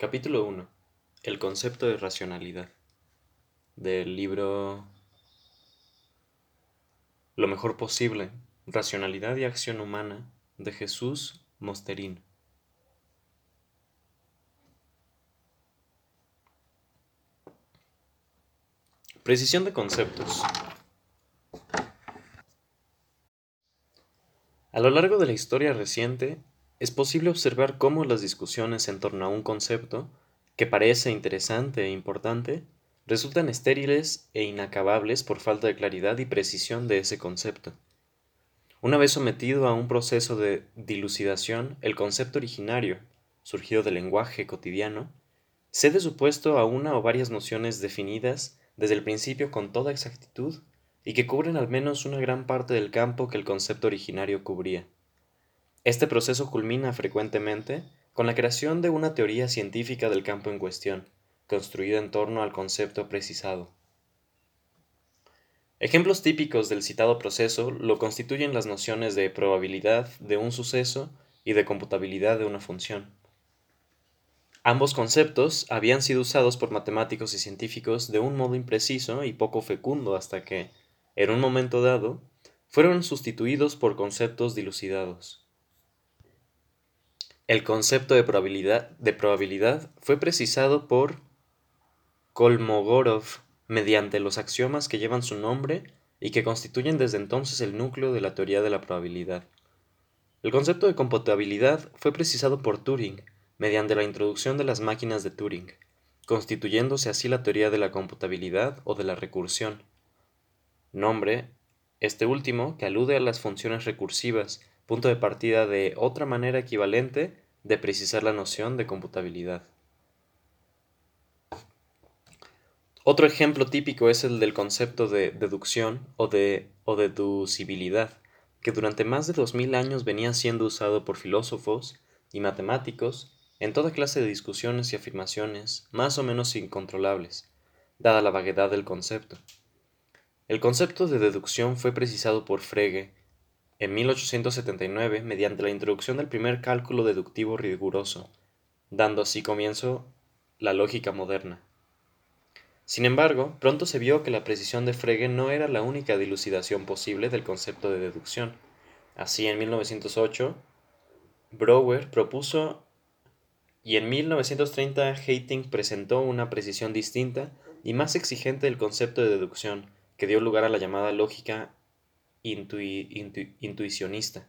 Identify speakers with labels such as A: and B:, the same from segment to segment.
A: Capítulo 1. El concepto de racionalidad. Del libro Lo mejor posible. Racionalidad y acción humana de Jesús Mosterín. Precisión de conceptos. A lo largo de la historia reciente, es posible observar cómo las discusiones en torno a un concepto, que parece interesante e importante, resultan estériles e inacabables por falta de claridad y precisión de ese concepto. Una vez sometido a un proceso de dilucidación, el concepto originario, surgido del lenguaje cotidiano, cede su puesto a una o varias nociones definidas desde el principio con toda exactitud y que cubren al menos una gran parte del campo que el concepto originario cubría. Este proceso culmina frecuentemente con la creación de una teoría científica del campo en cuestión, construida en torno al concepto precisado. Ejemplos típicos del citado proceso lo constituyen las nociones de probabilidad de un suceso y de computabilidad de una función. Ambos conceptos habían sido usados por matemáticos y científicos de un modo impreciso y poco fecundo hasta que, en un momento dado, fueron sustituidos por conceptos dilucidados. El concepto de probabilidad, fue precisado por Kolmogorov mediante los axiomas que llevan su nombre y que constituyen desde entonces el núcleo de la teoría de la probabilidad. El concepto de computabilidad fue precisado por Turing mediante la introducción de las máquinas de Turing, constituyéndose así la teoría de la computabilidad o de la recursión. Nombre, este último, que alude a las funciones recursivas punto de partida de otra manera equivalente de precisar la noción de computabilidad. Otro ejemplo típico es el del concepto de deducción o de deducibilidad, que durante más de dos mil años venía siendo usado por filósofos y matemáticos en toda clase de discusiones y afirmaciones más o menos incontrolables, dada la vaguedad del concepto. El concepto de deducción fue precisado por Frege en 1879 mediante la introducción del primer cálculo deductivo riguroso, dando así comienzo la lógica moderna. Sin embargo, pronto se vio que la precisión de Frege no era la única dilucidación posible del concepto de deducción. Así, en 1908, Brouwer propuso y en 1930 Hating presentó una precisión distinta y más exigente del concepto de deducción, que dio lugar a la llamada lógica intuicionista.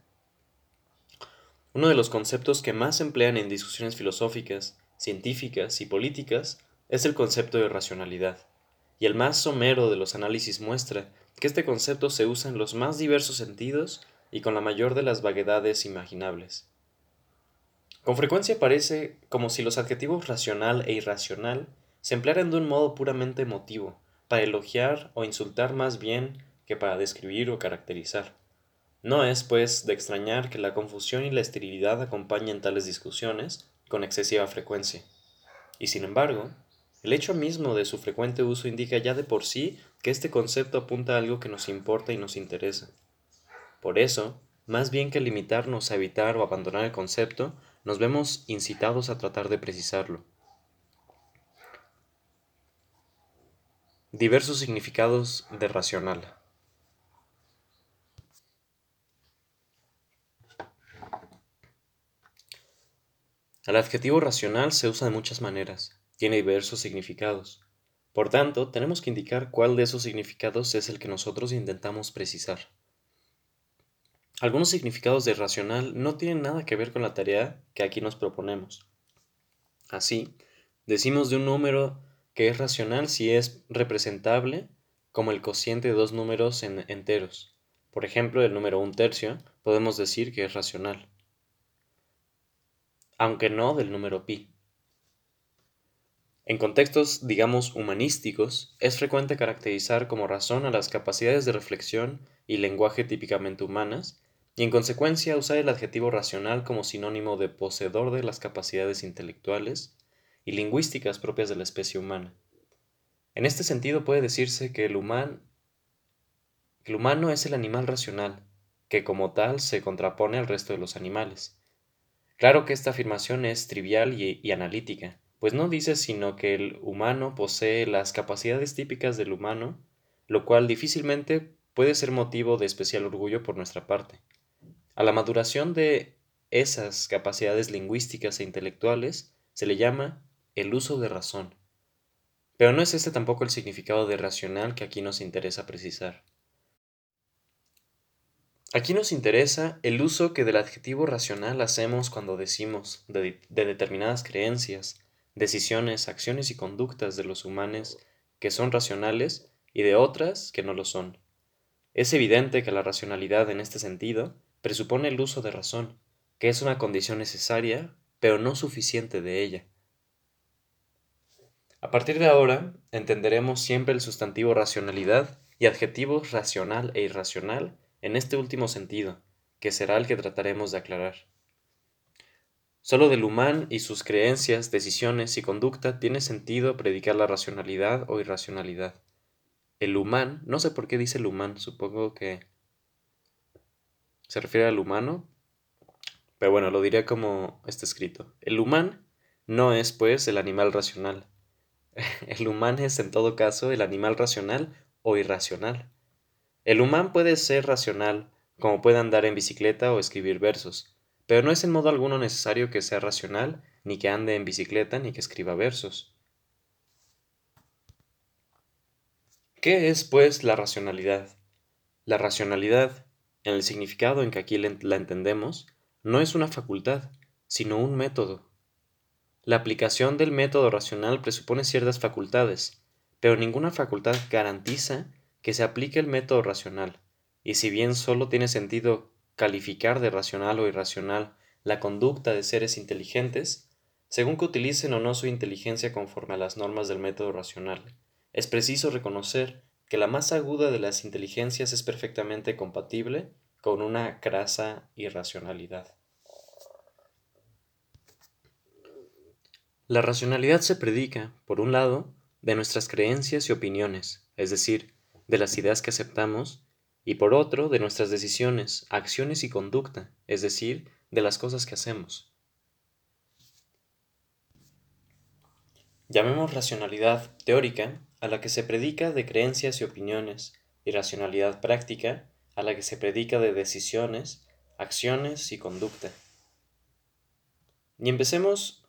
A: Uno de los conceptos que más se emplean en discusiones filosóficas, científicas y políticas es el concepto de racionalidad, y el más somero de los análisis muestra que este concepto se usa en los más diversos sentidos y con la mayor de las vaguedades imaginables. Con frecuencia parece como si los adjetivos racional e irracional se emplearan de un modo puramente emotivo, para elogiar o insultar más bien que para describir o caracterizar. No es, pues, de extrañar que la confusión y la esterilidad acompañen tales discusiones con excesiva frecuencia. Y sin embargo, el hecho mismo de su frecuente uso indica ya de por sí que este concepto apunta a algo que nos importa y nos interesa. Por eso, más bien que limitarnos a evitar o abandonar el concepto, nos vemos incitados a tratar de precisarlo. Diversos significados de racional. El adjetivo racional se usa de muchas maneras, tiene diversos significados. Por tanto, tenemos que indicar cuál de esos significados es el que nosotros intentamos precisar. Algunos significados de racional no tienen nada que ver con la tarea que aquí nos proponemos. Así, decimos de un número que es racional si es representable como el cociente de dos números enteros. Por ejemplo, el número un tercio podemos decir que es racional aunque no del número pi. En contextos, digamos, humanísticos, es frecuente caracterizar como razón a las capacidades de reflexión y lenguaje típicamente humanas, y en consecuencia usar el adjetivo racional como sinónimo de poseedor de las capacidades intelectuales y lingüísticas propias de la especie humana. En este sentido puede decirse que el, humano es el animal racional, que como tal se contrapone al resto de los animales Claro que esta afirmación es trivial y, analítica, pues no dice sino que el humano posee las capacidades típicas del humano, lo cual difícilmente puede ser motivo de especial orgullo por nuestra parte. A la maduración de esas capacidades lingüísticas e intelectuales se le llama el uso de razón. Pero no es este tampoco el significado de racional que aquí nos interesa precisar. Aquí nos interesa el uso que del adjetivo racional hacemos cuando decimos de, determinadas creencias, decisiones, acciones y conductas de los humanos que son racionales y de otras que no lo son. Es evidente que la racionalidad en este sentido presupone el uso de razón, que es una condición necesaria, pero no suficiente de ella. A partir de ahora, entenderemos siempre el sustantivo racionalidad y adjetivos racional e irracional en este último sentido, que será el que trataremos de aclarar. Solo del humano y sus creencias, decisiones y conducta tiene sentido predicar la racionalidad o irracionalidad. El humano, no sé por qué dice el humano, supongo que se refiere al humano, pero bueno, lo diré como está escrito. El humano no es pues el animal racional, El humano es en todo caso el animal racional o irracional. El humano puede ser racional, como puede andar en bicicleta o escribir versos, pero no es en modo alguno necesario que sea racional, ni que ande en bicicleta, ni que escriba versos. ¿Qué es, pues, la racionalidad? La racionalidad, en el significado en que aquí la entendemos, no es una facultad, sino un método, la aplicación del método racional presupone ciertas facultades, pero ninguna facultad garantiza que se aplique el método racional, y si bien solo tiene sentido calificar de racional o irracional la conducta de seres inteligentes, según que utilicen o no su inteligencia conforme a las normas del método racional, es preciso reconocer que la más aguda de las inteligencias es perfectamente compatible con una crasa irracionalidad. La racionalidad se predica, por un lado, de nuestras creencias y opiniones, es decir, de las ideas que aceptamos, y por otro, de nuestras decisiones, acciones y conducta, es decir, de las cosas que hacemos. Llamemos racionalidad teórica a la que se predica de creencias y opiniones, y racionalidad práctica a la que se predica de decisiones, acciones y conducta. Y empecemos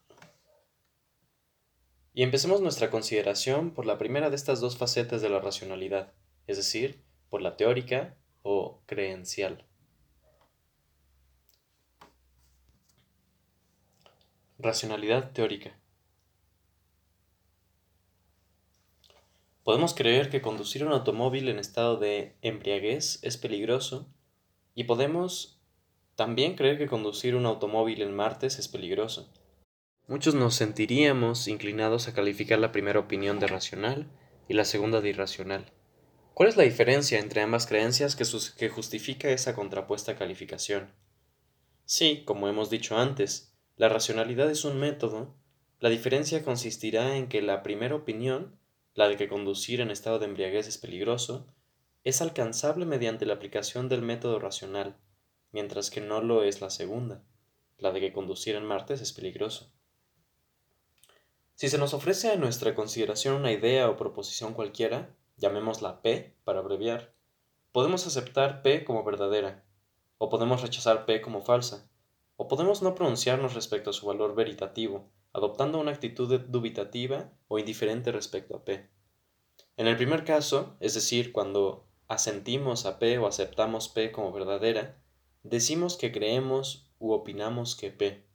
A: y empecemos nuestra consideración por la primera de estas dos facetas de la racionalidad, es decir, por la teórica o creencial. Racionalidad teórica. Podemos creer que conducir un automóvil en estado de embriaguez es peligroso y podemos también creer que conducir un automóvil en martes es peligroso muchos nos sentiríamos inclinados a calificar la primera opinión de racional y la segunda de irracional. ¿Cuál es la diferencia entre ambas creencias que, que justifica esa contrapuesta calificación? Sí, como hemos dicho antes, la racionalidad es un método, la diferencia consistirá en que la primera opinión, la de que conducir en estado de embriaguez es peligroso, es alcanzable mediante la aplicación del método racional, mientras que no lo es la segunda, la de que conducir en martes es peligroso. Si se nos ofrece a nuestra consideración una idea o proposición cualquiera, llamémosla P para abreviar, podemos aceptar P como verdadera, o podemos rechazar P como falsa, o podemos no pronunciarnos respecto a su valor veritativo, adoptando una actitud dubitativa o indiferente respecto a P. En el primer caso, es decir, cuando asentimos a P o aceptamos P como verdadera, decimos que creemos u opinamos que P.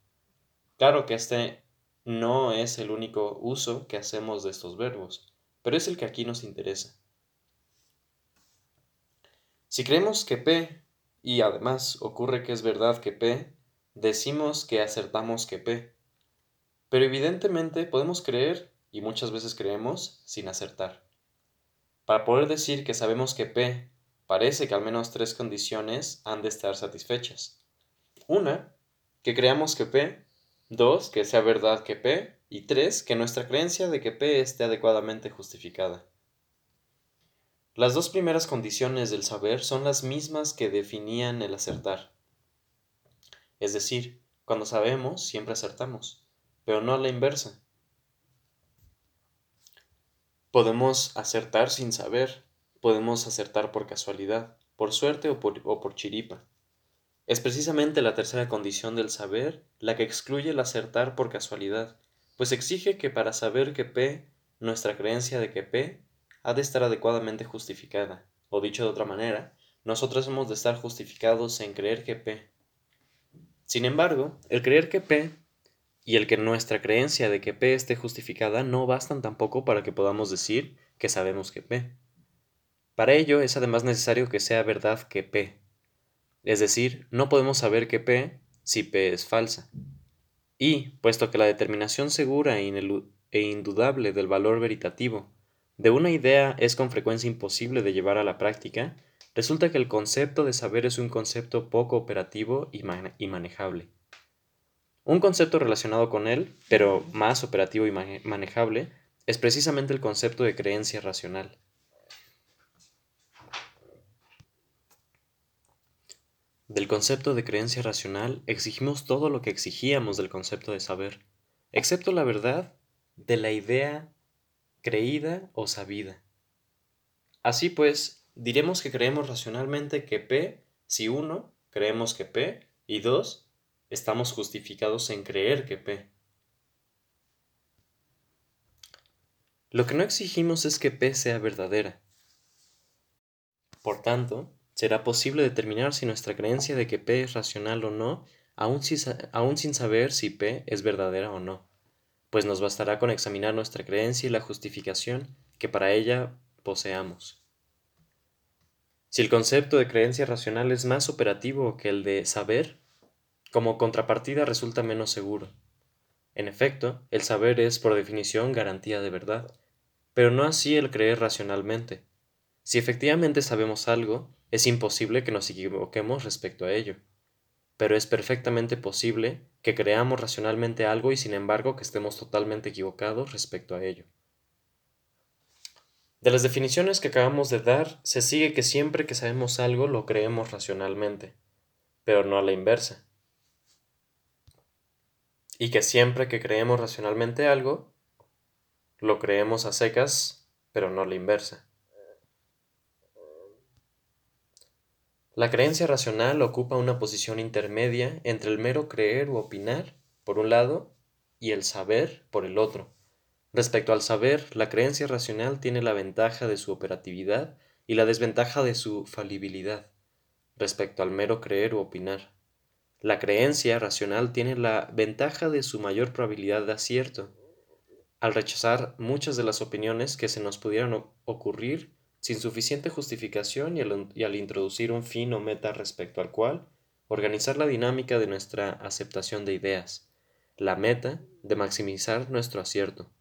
A: Claro que este no es el único uso que hacemos de estos verbos, pero es el que aquí nos interesa. Si creemos que P, y además ocurre que es verdad que P, decimos que acertamos que P. Pero evidentemente podemos creer, y muchas veces creemos, sin acertar. Para poder decir que sabemos que P, parece que al menos tres condiciones han de estar satisfechas. Una, que creamos que P Dos, que sea verdad que P. Y tres, que nuestra creencia de que P esté adecuadamente justificada. Las dos primeras condiciones del saber son las mismas que definían el acertar. Es decir, cuando sabemos, siempre acertamos, pero no a la inversa. Podemos acertar sin saber, podemos acertar por casualidad, por suerte o por, o por chiripa. Es precisamente la tercera condición del saber la que excluye el acertar por casualidad, pues exige que para saber que P, nuestra creencia de que P ha de estar adecuadamente justificada, o dicho de otra manera, nosotros hemos de estar justificados en creer que P. Sin embargo, el creer que P y el que nuestra creencia de que P esté justificada no bastan tampoco para que podamos decir que sabemos que P. Para ello es además necesario que sea verdad que P, es decir, no podemos saber que P si P es falsa. Y, puesto que la determinación segura e, e indudable del valor veritativo de una idea es con frecuencia imposible de llevar a la práctica, resulta que el concepto de saber es un concepto poco operativo y, y manejable. Un concepto relacionado con él, pero más operativo y manejable, es precisamente el concepto de creencia racional. Del concepto de creencia racional exigimos todo lo que exigíamos del concepto de saber, excepto la verdad de la idea creída o sabida. Así pues, diremos que creemos racionalmente que P si uno, creemos que P y dos, estamos justificados en creer que P. Lo que no exigimos es que P sea verdadera. Por tanto, será posible determinar si nuestra creencia de que P es racional o no, aún, sin saber si P es verdadera o no, pues nos bastará con examinar nuestra creencia y la justificación que para ella poseamos. Si el concepto de creencia racional es más operativo que el de saber, como contrapartida resulta menos seguro. En efecto, el saber es por definición garantía de verdad, pero no así el creer racionalmente. Si efectivamente sabemos algo, es imposible que nos equivoquemos respecto a ello. Pero es perfectamente posible que creamos racionalmente algo y sin embargo que estemos totalmente equivocados respecto a ello. De las definiciones que acabamos de dar, se sigue que siempre que sabemos algo lo creemos racionalmente, pero no a la inversa. Y que siempre que creemos racionalmente algo, lo creemos a secas, pero no a la inversa. La creencia racional ocupa una posición intermedia entre el mero creer u opinar, por un lado, y el saber, por el otro. Respecto al saber, la creencia racional tiene la ventaja de su operatividad y la desventaja de su falibilidad, respecto al mero creer u opinar. La creencia racional tiene la ventaja de su mayor probabilidad de acierto. Al rechazar muchas de las opiniones que se nos pudieran ocurrir, sin suficiente justificación y al, introducir un fin o meta respecto al cual organizar la dinámica de nuestra aceptación de ideas, la meta de maximizar nuestro acierto.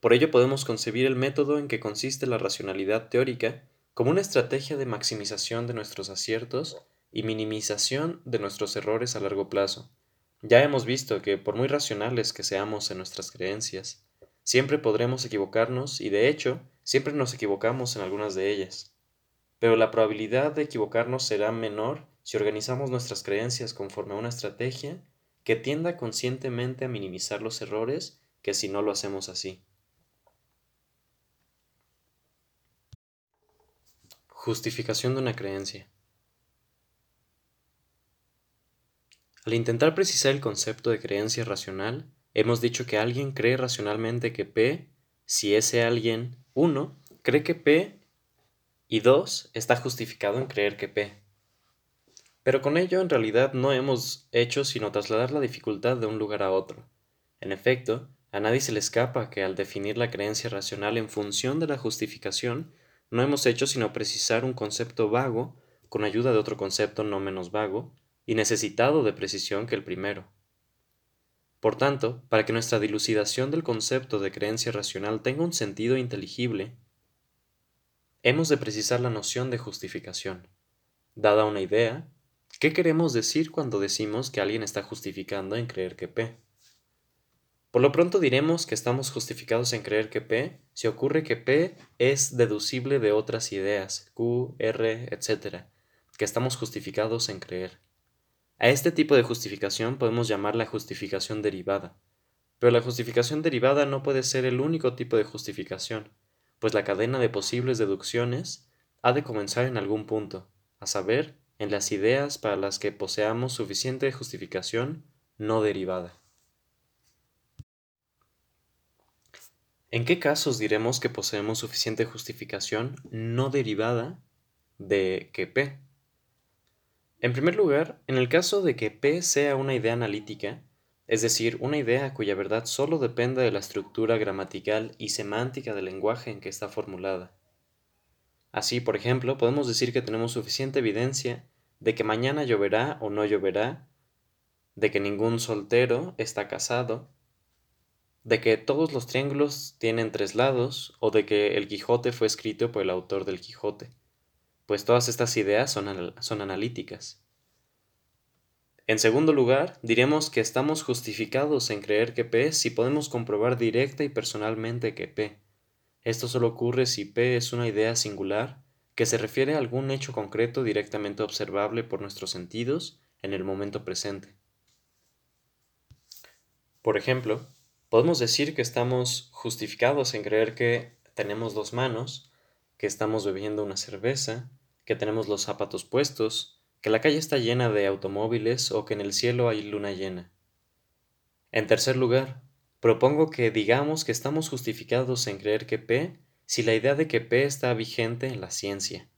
A: Por ello podemos concebir el método en que consiste la racionalidad teórica como una estrategia de maximización de nuestros aciertos y minimización de nuestros errores a largo plazo. Ya hemos visto que por muy racionales que seamos en nuestras creencias, siempre podremos equivocarnos y de hecho Siempre nos equivocamos en algunas de ellas, pero la probabilidad de equivocarnos será menor si organizamos nuestras creencias conforme a una estrategia que tienda conscientemente a minimizar los errores que si no lo hacemos así. Justificación de una creencia. Al intentar precisar el concepto de creencia racional, hemos dicho que alguien cree racionalmente que P, si ese alguien 1. Cree que P y 2. Está justificado en creer que P. Pero con ello en realidad no hemos hecho sino trasladar la dificultad de un lugar a otro. En efecto, a nadie se le escapa que al definir la creencia racional en función de la justificación, no hemos hecho sino precisar un concepto vago con ayuda de otro concepto no menos vago y necesitado de precisión que el primero. Por tanto, para que nuestra dilucidación del concepto de creencia racional tenga un sentido inteligible, hemos de precisar la noción de justificación. Dada una idea, ¿qué queremos decir cuando decimos que alguien está justificando en creer que P? Por lo pronto diremos que estamos justificados en creer que P si ocurre que P es deducible de otras ideas, Q, R, etc., que estamos justificados en creer. A este tipo de justificación podemos llamarla justificación derivada. Pero la justificación derivada no puede ser el único tipo de justificación, pues la cadena de posibles deducciones ha de comenzar en algún punto, a saber, en las ideas para las que poseamos suficiente justificación no derivada. ¿En qué casos diremos que poseemos suficiente justificación no derivada de que P? En primer lugar, en el caso de que P sea una idea analítica, es decir, una idea cuya verdad solo depende de la estructura gramatical y semántica del lenguaje en que está formulada. Así, por ejemplo, podemos decir que tenemos suficiente evidencia de que mañana lloverá o no lloverá, de que ningún soltero está casado, de que todos los triángulos tienen tres lados o de que el Quijote fue escrito por el autor del Quijote, pues todas estas ideas son, son analíticas. En segundo lugar, diremos que estamos justificados en creer que P si podemos comprobar directa y personalmente que P. Esto solo ocurre si P es una idea singular que se refiere a algún hecho concreto directamente observable por nuestros sentidos en el momento presente. Por ejemplo, Podemos decir que estamos justificados en creer que tenemos dos manos, que estamos bebiendo una cerveza, que tenemos los zapatos puestos, que la calle está llena de automóviles o que en el cielo hay luna llena. En tercer lugar, propongo que digamos que estamos justificados en creer que P si la idea de que P está vigente en la ciencia,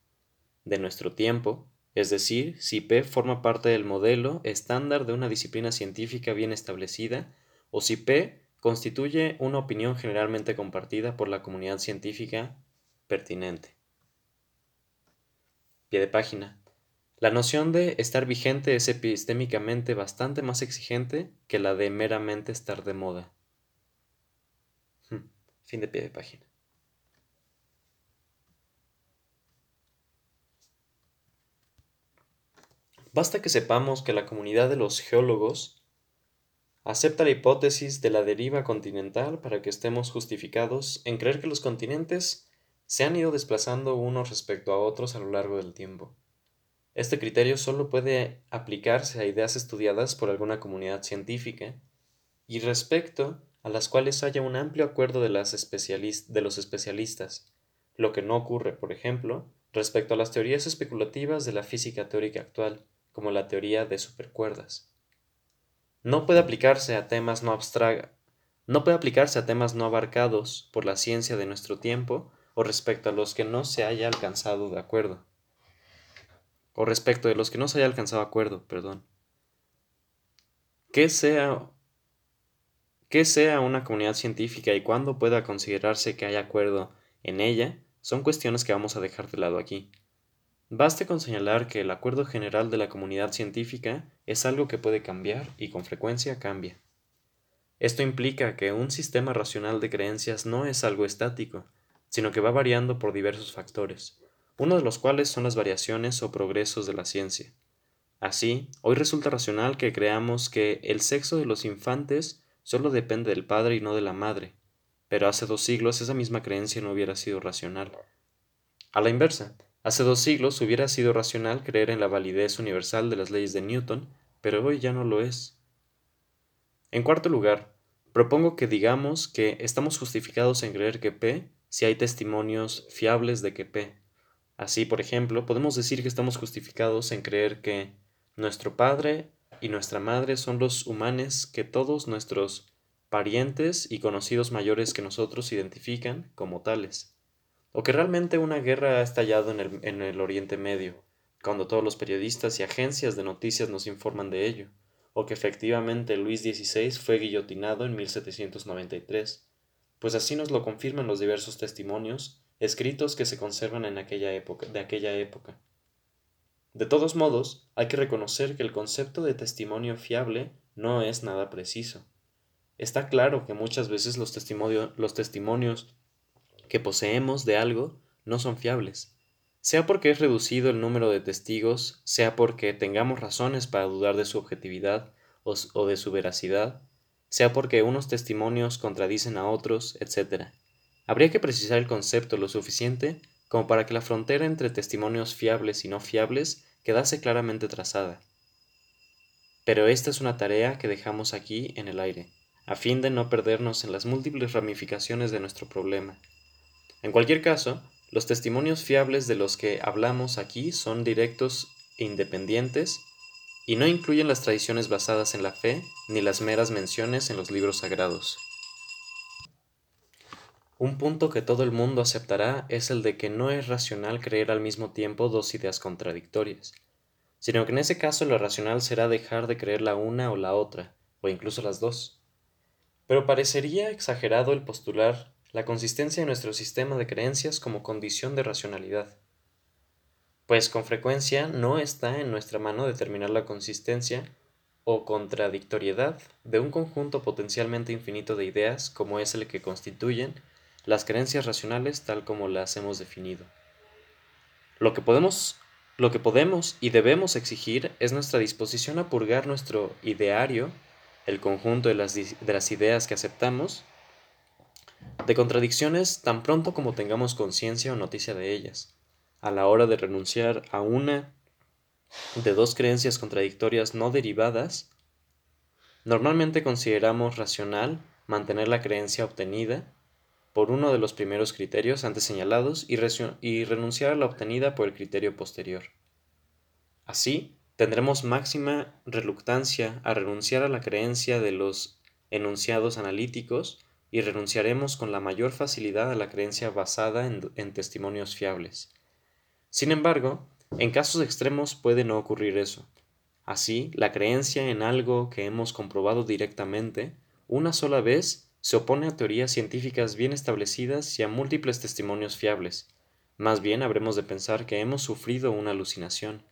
A: de nuestro tiempo, es decir, si P forma parte del modelo estándar de una disciplina científica bien establecida, o si P constituye una opinión generalmente compartida por la comunidad científica pertinente. Pie de página. La noción de estar vigente es epistémicamente bastante más exigente que la de meramente estar de moda. Hmm, fin de pie de página. Basta que sepamos que la comunidad de los geólogos acepta la hipótesis de la deriva continental para que estemos justificados en creer que los continentes se han ido desplazando unos respecto a otros a lo largo del tiempo. Este criterio solo puede aplicarse a ideas estudiadas por alguna comunidad científica y respecto a las cuales haya un amplio acuerdo de, las los especialistas, lo que no ocurre, por ejemplo, respecto a las teorías especulativas de la física teórica actual, como la teoría de supercuerdas no puede aplicarse a temas no no puede aplicarse a temas no abarcados por la ciencia de nuestro tiempo o respecto a los que no se haya alcanzado de acuerdo. O respecto de los que no se haya alcanzado acuerdo, perdón. Que sea que sea una comunidad científica y cuándo pueda considerarse que haya acuerdo en ella son cuestiones que vamos a dejar de lado aquí. Baste con señalar que el acuerdo general de la comunidad científica es algo que puede cambiar y con frecuencia cambia. Esto implica que un sistema racional de creencias no es algo estático, sino que va variando por diversos factores, uno de los cuales son las variaciones o progresos de la ciencia. Así, hoy resulta racional que creamos que el sexo de los infantes solo depende del padre y no de la madre, pero hace dos siglos esa misma creencia no hubiera sido racional. A la inversa, Hace dos siglos hubiera sido racional creer en la validez universal de las leyes de Newton, pero hoy ya no lo es. En cuarto lugar, propongo que digamos que estamos justificados en creer que P si hay testimonios fiables de que P. Así, por ejemplo, podemos decir que estamos justificados en creer que nuestro padre y nuestra madre son los humanos que todos nuestros parientes y conocidos mayores que nosotros identifican como tales o que realmente una guerra ha estallado en el, en el Oriente Medio, cuando todos los periodistas y agencias de noticias nos informan de ello, o que efectivamente Luis XVI fue guillotinado en 1793, pues así nos lo confirman los diversos testimonios escritos que se conservan en aquella época, de aquella época. De todos modos, hay que reconocer que el concepto de testimonio fiable no es nada preciso. Está claro que muchas veces los, los testimonios que poseemos de algo no son fiables, sea porque es reducido el número de testigos, sea porque tengamos razones para dudar de su objetividad o, de su veracidad, sea porque unos testimonios contradicen a otros, etc. Habría que precisar el concepto lo suficiente como para que la frontera entre testimonios fiables y no fiables quedase claramente trazada. Pero esta es una tarea que dejamos aquí en el aire, a fin de no perdernos en las múltiples ramificaciones de nuestro problema. En cualquier caso, los testimonios fiables de los que hablamos aquí son directos e independientes y no incluyen las tradiciones basadas en la fe ni las meras menciones en los libros sagrados. Un punto que todo el mundo aceptará es el de que no es racional creer al mismo tiempo dos ideas contradictorias, sino que en ese caso lo racional será dejar de creer la una o la otra, o incluso las dos. Pero parecería exagerado el postular la consistencia de nuestro sistema de creencias como condición de racionalidad pues con frecuencia no está en nuestra mano determinar la consistencia o contradictoriedad de un conjunto potencialmente infinito de ideas como es el que constituyen las creencias racionales tal como las hemos definido. Lo que podemos, lo que podemos y debemos exigir es nuestra disposición a purgar nuestro ideario, el conjunto de las, de las ideas que aceptamos, de contradicciones tan pronto como tengamos conciencia o noticia de ellas a la hora de renunciar a una de dos creencias contradictorias no derivadas, normalmente consideramos racional mantener la creencia obtenida por uno de los primeros criterios antes señalados y, renunciar a la obtenida por el criterio posterior. Así, tendremos máxima reluctancia a renunciar a la creencia de los enunciados analíticos y renunciaremos con la mayor facilidad a la creencia basada en testimonios fiables. Sin embargo, en casos extremos puede no ocurrir eso. Así, la creencia en algo que hemos comprobado directamente, una sola vez, se opone a teorías científicas bien establecidas y a múltiples testimonios fiables. Más bien habremos de pensar que hemos sufrido una alucinación.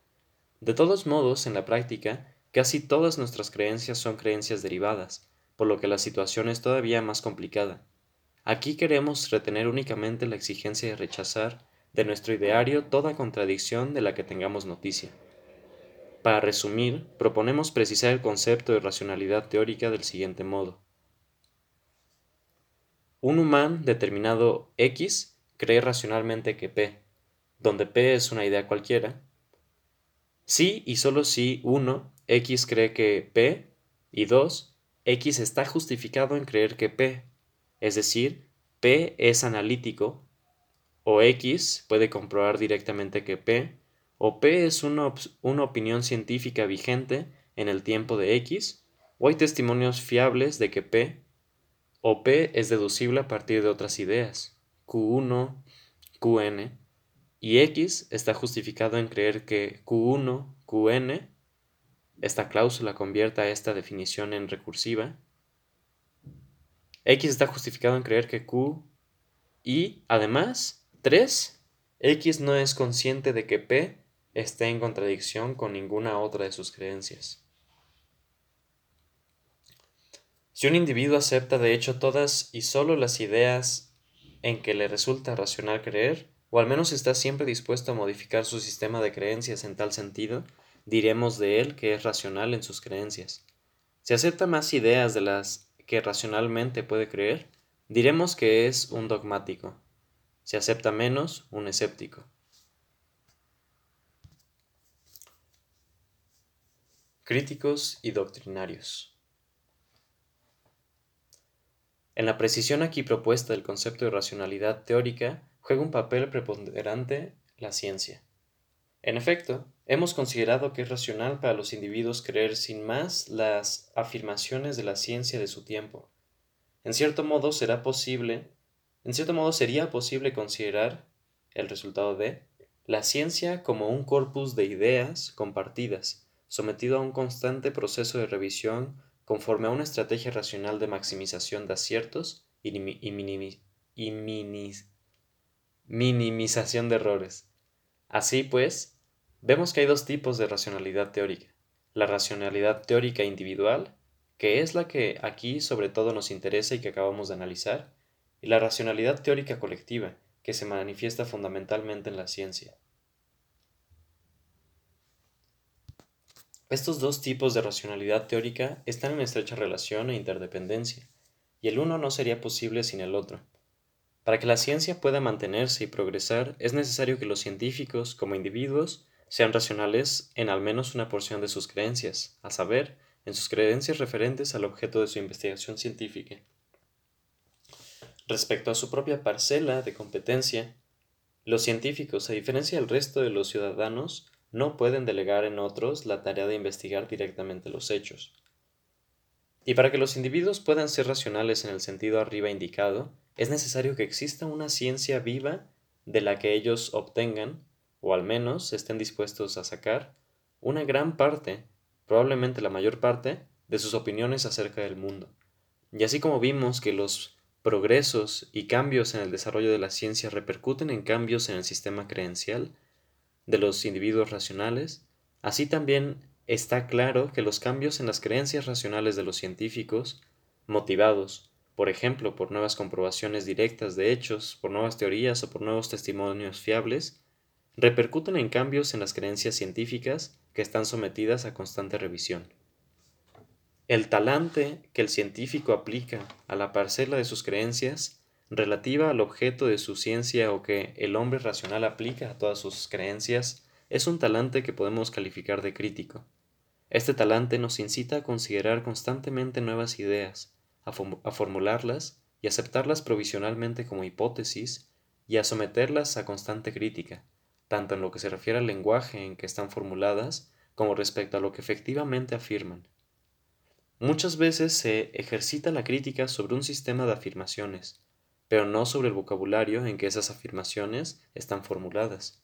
A: De todos modos, en la práctica, casi todas nuestras creencias son creencias derivadas, por lo que la situación es todavía más complicada. Aquí queremos retener únicamente la exigencia de rechazar de nuestro ideario toda contradicción de la que tengamos noticia. Para resumir, proponemos precisar el concepto de racionalidad teórica del siguiente modo. Un humano determinado X cree racionalmente que P, donde P es una idea cualquiera. Si y solo si 1, X cree que P, y 2, X está justificado en creer que P, es decir, P es analítico o X puede comprobar directamente que P, o P es una, una, opinión científica vigente en el tiempo de X, o hay testimonios fiables de que P o P es deducible a partir de otras ideas, Q1, Qn, y X está justificado en creer que Q1, Qn, esta cláusula convierta esta definición en recursiva, X está justificado en creer que Q y además 3. X no es consciente de que P esté en contradicción con ninguna otra de sus creencias. Si un individuo acepta de hecho todas y solo las ideas en que le resulta racional creer, o al menos está siempre dispuesto a modificar su sistema de creencias en tal sentido, diremos de él que es racional en sus creencias. Si acepta más ideas de las que racionalmente puede creer, diremos que es un dogmático. Se acepta menos un escéptico. Críticos y doctrinarios. En la precisión aquí propuesta del concepto de racionalidad teórica juega un papel preponderante la ciencia. En efecto, hemos considerado que es racional para los individuos creer sin más las afirmaciones de la ciencia de su tiempo. En cierto modo será posible en cierto modo sería posible considerar el resultado de la ciencia como un corpus de ideas compartidas, sometido a un constante proceso de revisión conforme a una estrategia racional de maximización de aciertos y, minimización de errores. Así pues, vemos que hay dos tipos de racionalidad teórica. La racionalidad teórica individual, que es la que aquí sobre todo nos interesa y que acabamos de analizar, y la racionalidad teórica colectiva, que se manifiesta fundamentalmente en la ciencia. Estos dos tipos de racionalidad teórica están en estrecha relación e interdependencia, y el uno no sería posible sin el otro. Para que la ciencia pueda mantenerse y progresar, es necesario que los científicos, como individuos, sean racionales en al menos una porción de sus creencias, a saber, en sus creencias referentes al objeto de su investigación científica. Respecto a su propia parcela de competencia, los científicos, a diferencia del resto de los ciudadanos, no pueden delegar en otros la tarea de investigar directamente los hechos. Y para que los individuos puedan ser racionales en el sentido arriba indicado, es necesario que exista una ciencia viva de la que ellos obtengan, o al menos estén dispuestos a sacar, una gran parte, probablemente la mayor parte, de sus opiniones acerca del mundo. Y así como vimos que los progresos y cambios en el desarrollo de la ciencia repercuten en cambios en el sistema creencial de los individuos racionales, así también está claro que los cambios en las creencias racionales de los científicos, motivados, por ejemplo, por nuevas comprobaciones directas de hechos, por nuevas teorías o por nuevos testimonios fiables, repercuten en cambios en las creencias científicas que están sometidas a constante revisión. El talante que el científico aplica a la parcela de sus creencias relativa al objeto de su ciencia o que el hombre racional aplica a todas sus creencias es un talante que podemos calificar de crítico. Este talante nos incita a considerar constantemente nuevas ideas, a, a, formularlas y aceptarlas provisionalmente como hipótesis y a someterlas a constante crítica, tanto en lo que se refiere al lenguaje en que están formuladas como respecto a lo que efectivamente afirman. Muchas veces se ejercita la crítica sobre un sistema de afirmaciones, pero no sobre el vocabulario en que esas afirmaciones están formuladas.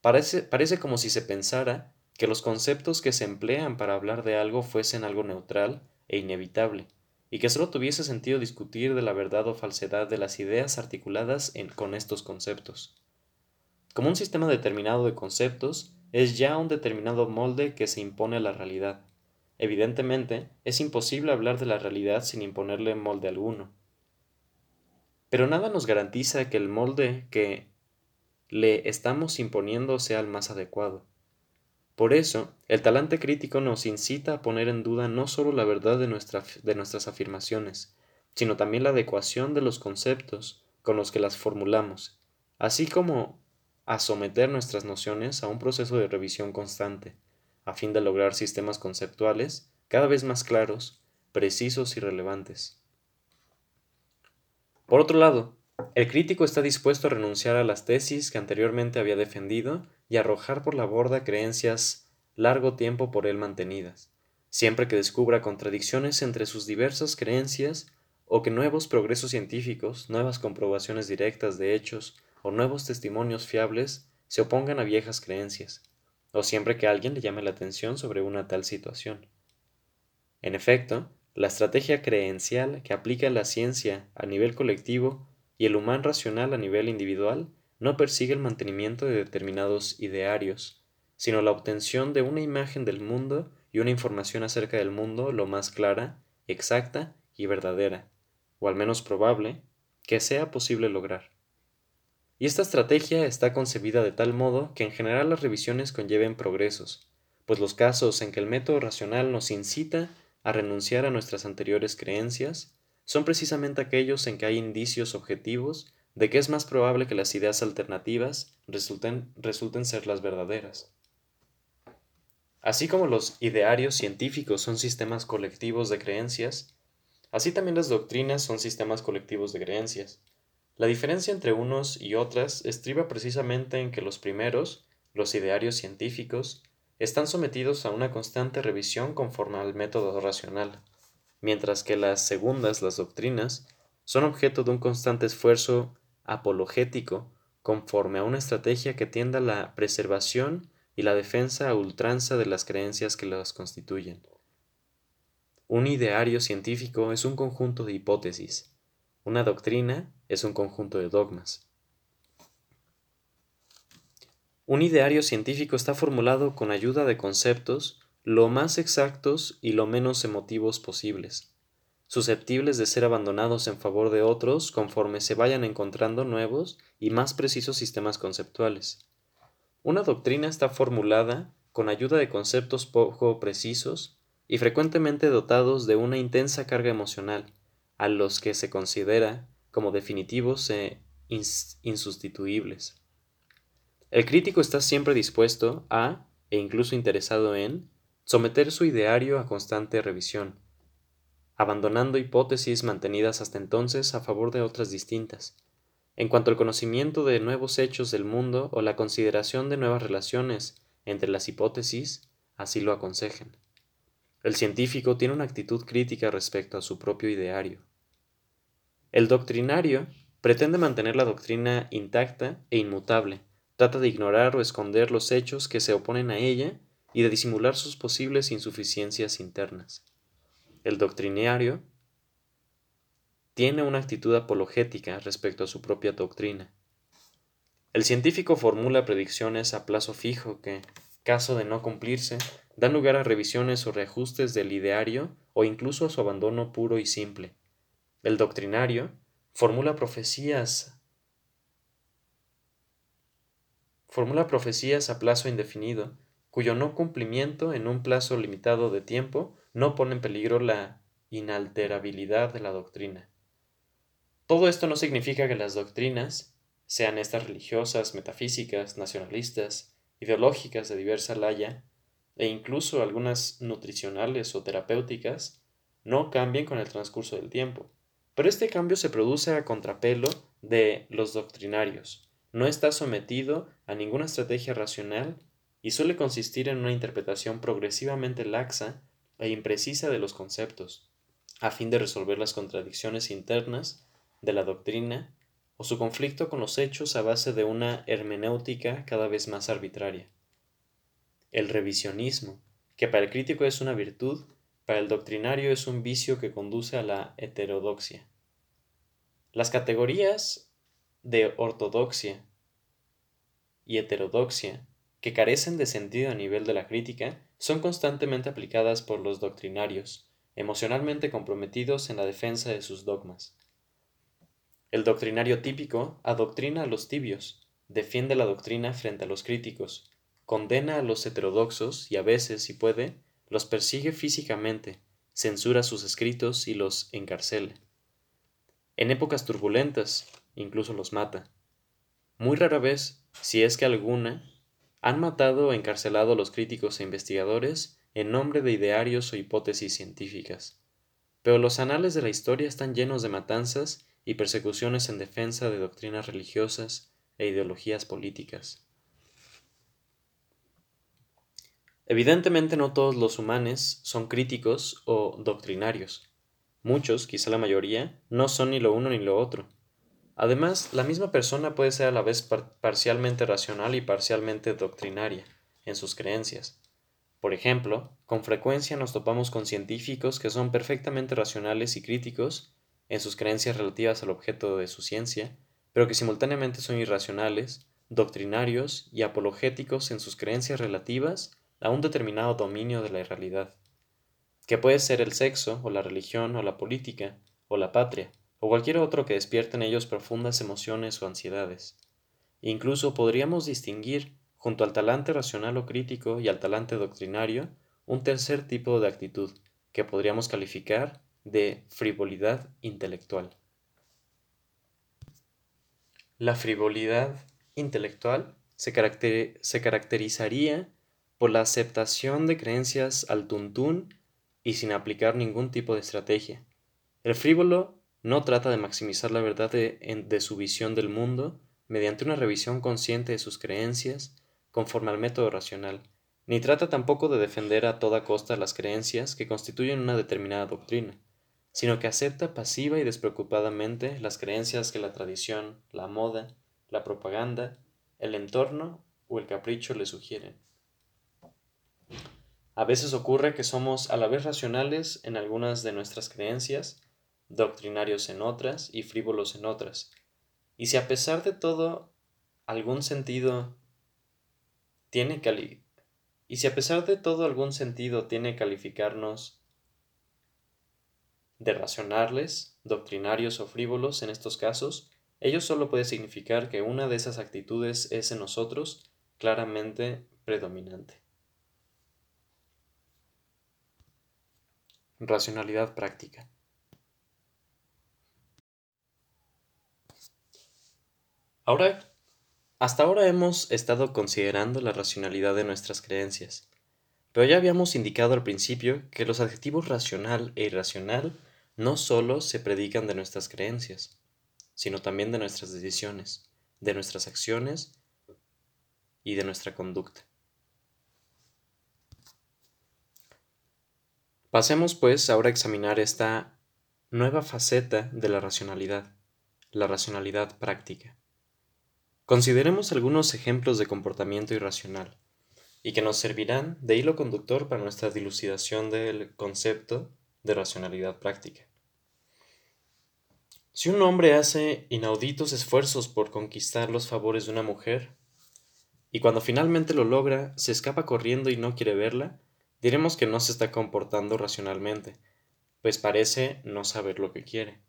A: Parece, parece como si se pensara que los conceptos que se emplean para hablar de algo fuesen algo neutral e inevitable, y que solo tuviese sentido discutir de la verdad o falsedad de las ideas articuladas con estos conceptos. Como un sistema determinado de conceptos es ya un determinado molde que se impone a la realidad, Evidentemente, es imposible hablar de la realidad sin imponerle molde alguno. Pero nada nos garantiza que el molde que le estamos imponiendo sea el más adecuado. Por eso, el talante crítico nos incita a poner en duda no solo la verdad de, de nuestras afirmaciones, sino también la adecuación de los conceptos con los que las formulamos, así como a someter nuestras nociones a un proceso de revisión constante a fin de lograr sistemas conceptuales cada vez más claros, precisos y relevantes. Por otro lado, el crítico está dispuesto a renunciar a las tesis que anteriormente había defendido y arrojar por la borda creencias largo tiempo por él mantenidas, siempre que descubra contradicciones entre sus diversas creencias o que nuevos progresos científicos, nuevas comprobaciones directas de hechos o nuevos testimonios fiables se opongan a viejas creencias o siempre que alguien le llame la atención sobre una tal situación. En efecto, la estrategia creencial que aplica la ciencia a nivel colectivo y el humano racional a nivel individual no persigue el mantenimiento de determinados idearios, sino la obtención de una imagen del mundo y una información acerca del mundo lo más clara, exacta y verdadera, o al menos probable, que sea posible lograr. Y esta estrategia está concebida de tal modo que en general las revisiones conlleven progresos, pues los casos en que el método racional nos incita a renunciar a nuestras anteriores creencias son precisamente aquellos en que hay indicios objetivos de que es más probable que las ideas alternativas resulten, resulten ser las verdaderas. Así como los idearios científicos son sistemas colectivos de creencias, así también las doctrinas son sistemas colectivos de creencias. La diferencia entre unos y otras estriba precisamente en que los primeros, los idearios científicos, están sometidos a una constante revisión conforme al método racional, mientras que las segundas, las doctrinas, son objeto de un constante esfuerzo apologético conforme a una estrategia que tienda a la preservación y la defensa a ultranza de las creencias que las constituyen. Un ideario científico es un conjunto de hipótesis, una doctrina es un conjunto de dogmas. Un ideario científico está formulado con ayuda de conceptos lo más exactos y lo menos emotivos posibles, susceptibles de ser abandonados en favor de otros conforme se vayan encontrando nuevos y más precisos sistemas conceptuales. Una doctrina está formulada con ayuda de conceptos poco precisos y frecuentemente dotados de una intensa carga emocional, a los que se considera como definitivos e insustituibles. El crítico está siempre dispuesto a, e incluso interesado en, someter su ideario a constante revisión, abandonando hipótesis mantenidas hasta entonces a favor de otras distintas. En cuanto al conocimiento de nuevos hechos del mundo o la consideración de nuevas relaciones entre las hipótesis, así lo aconsejan. El científico tiene una actitud crítica respecto a su propio ideario. El doctrinario pretende mantener la doctrina intacta e inmutable, trata de ignorar o esconder los hechos que se oponen a ella y de disimular sus posibles insuficiencias internas. El doctrinario tiene una actitud apologética respecto a su propia doctrina. El científico formula predicciones a plazo fijo que, caso de no cumplirse, dan lugar a revisiones o reajustes del ideario o incluso a su abandono puro y simple. El doctrinario formula profecías formula profecías a plazo indefinido, cuyo no cumplimiento en un plazo limitado de tiempo no pone en peligro la inalterabilidad de la doctrina. Todo esto no significa que las doctrinas, sean estas religiosas, metafísicas, nacionalistas, ideológicas de diversa laya, e incluso algunas nutricionales o terapéuticas, no cambien con el transcurso del tiempo. Pero este cambio se produce a contrapelo de los doctrinarios, no está sometido a ninguna estrategia racional y suele consistir en una interpretación progresivamente laxa e imprecisa de los conceptos, a fin de resolver las contradicciones internas de la doctrina o su conflicto con los hechos a base de una hermenéutica cada vez más arbitraria. El revisionismo, que para el crítico es una virtud, para el doctrinario es un vicio que conduce a la heterodoxia. Las categorías de ortodoxia y heterodoxia que carecen de sentido a nivel de la crítica son constantemente aplicadas por los doctrinarios, emocionalmente comprometidos en la defensa de sus dogmas. El doctrinario típico adoctrina a los tibios, defiende la doctrina frente a los críticos, condena a los heterodoxos y a veces, si puede, los persigue físicamente, censura sus escritos y los encarcela. En épocas turbulentas, incluso los mata. Muy rara vez, si es que alguna, han matado o encarcelado a los críticos e investigadores en nombre de idearios o hipótesis científicas. Pero los anales de la historia están llenos de matanzas y persecuciones en defensa de doctrinas religiosas e ideologías políticas. Evidentemente no todos los humanos son críticos o doctrinarios. Muchos, quizá la mayoría, no son ni lo uno ni lo otro. Además, la misma persona puede ser a la vez parcialmente racional y parcialmente doctrinaria en sus creencias. Por ejemplo, con frecuencia nos topamos con científicos que son perfectamente racionales y críticos en sus creencias relativas al objeto de su ciencia, pero que simultáneamente son irracionales, doctrinarios y apologéticos en sus creencias relativas a un determinado dominio de la realidad, que puede ser el sexo, o la religión, o la política, o la patria, o cualquier otro que despierte en ellos profundas emociones o ansiedades. Incluso podríamos distinguir, junto al talante racional o crítico y al talante doctrinario, un tercer tipo de actitud, que podríamos calificar de frivolidad intelectual. La frivolidad intelectual se, se caracterizaría por la aceptación de creencias al tuntún y sin aplicar ningún tipo de estrategia. El frívolo no trata de maximizar la verdad de, su visión del mundo mediante una revisión consciente de sus creencias conforme al método racional, ni trata tampoco de defender a toda costa las creencias que constituyen una determinada doctrina, sino que acepta pasiva y despreocupadamente las creencias que la tradición, la moda, la propaganda, el entorno o el capricho le sugieren. A veces ocurre que somos a la vez racionales en algunas de nuestras creencias doctrinarios en otras y frívolos en otras. Y si a pesar de todo algún sentido tiene cali y si a pesar de todo algún sentido tiene calificarnos de racionales, doctrinarios o frívolos en estos casos, ello solo puede significar que una de esas actitudes es en nosotros claramente predominante. Racionalidad práctica. Ahora, hasta ahora hemos estado considerando la racionalidad de nuestras creencias, Pero ya habíamos indicado al principio que los adjetivos racional e irracional no solo se predican de nuestras creencias, sino también de nuestras decisiones, de nuestras acciones y de nuestra conducta. Pasemos pues ahora a examinar esta nueva faceta de la racionalidad, la racionalidad práctica. Consideremos algunos ejemplos de comportamiento irracional y que nos servirán de hilo conductor para nuestra dilucidación del concepto de racionalidad práctica. Si un hombre hace inauditos esfuerzos por conquistar los favores de una mujer, y cuando finalmente lo logra, se escapa corriendo y no quiere verla, diremos que no se está comportando racionalmente, pues parece no saber lo que quiere.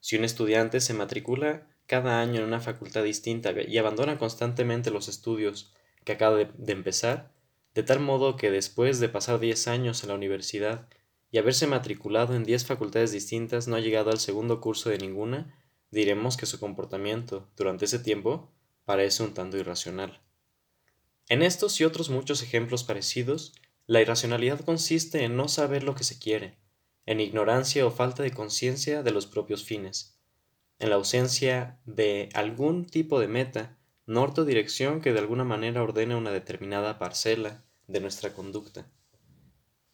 A: Si un estudiante se matricula cada año en una facultad distinta y abandona constantemente los estudios que acaba de, empezar, de tal modo que después de pasar 10 años en la universidad y haberse matriculado en 10 facultades distintas no ha llegado al segundo curso de ninguna, diremos que su comportamiento durante ese tiempo parece un tanto irracional. En estos y otros muchos ejemplos parecidos, la irracionalidad consiste en no saber lo que se quiere, en ignorancia o falta de conciencia de los propios fines, en la ausencia de algún tipo de meta, norte o dirección que de alguna manera ordene una determinada parcela de nuestra conducta.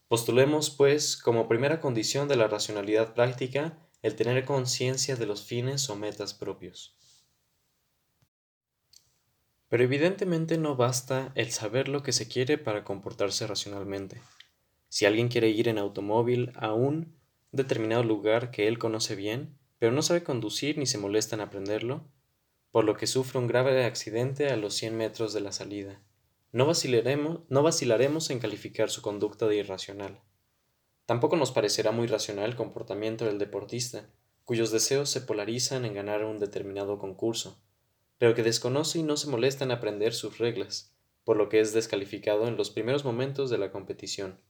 A: Postulemos, pues, como primera condición de la racionalidad práctica el tener conciencia de los fines o metas propios. Pero evidentemente no basta el saber lo que se quiere para comportarse racionalmente. Si alguien quiere ir en automóvil a un determinado lugar que él conoce bien, pero no sabe conducir ni se molesta en aprenderlo, por lo que sufre un grave accidente a los 100 metros de la salida, no vacilaremos, no vacilaremos en calificar su conducta de irracional. Tampoco nos parecerá muy racional el comportamiento del deportista, cuyos deseos se polarizan en ganar un determinado concurso, pero que desconoce y no se molesta en aprender sus reglas, por lo que es descalificado en los primeros momentos de la competición.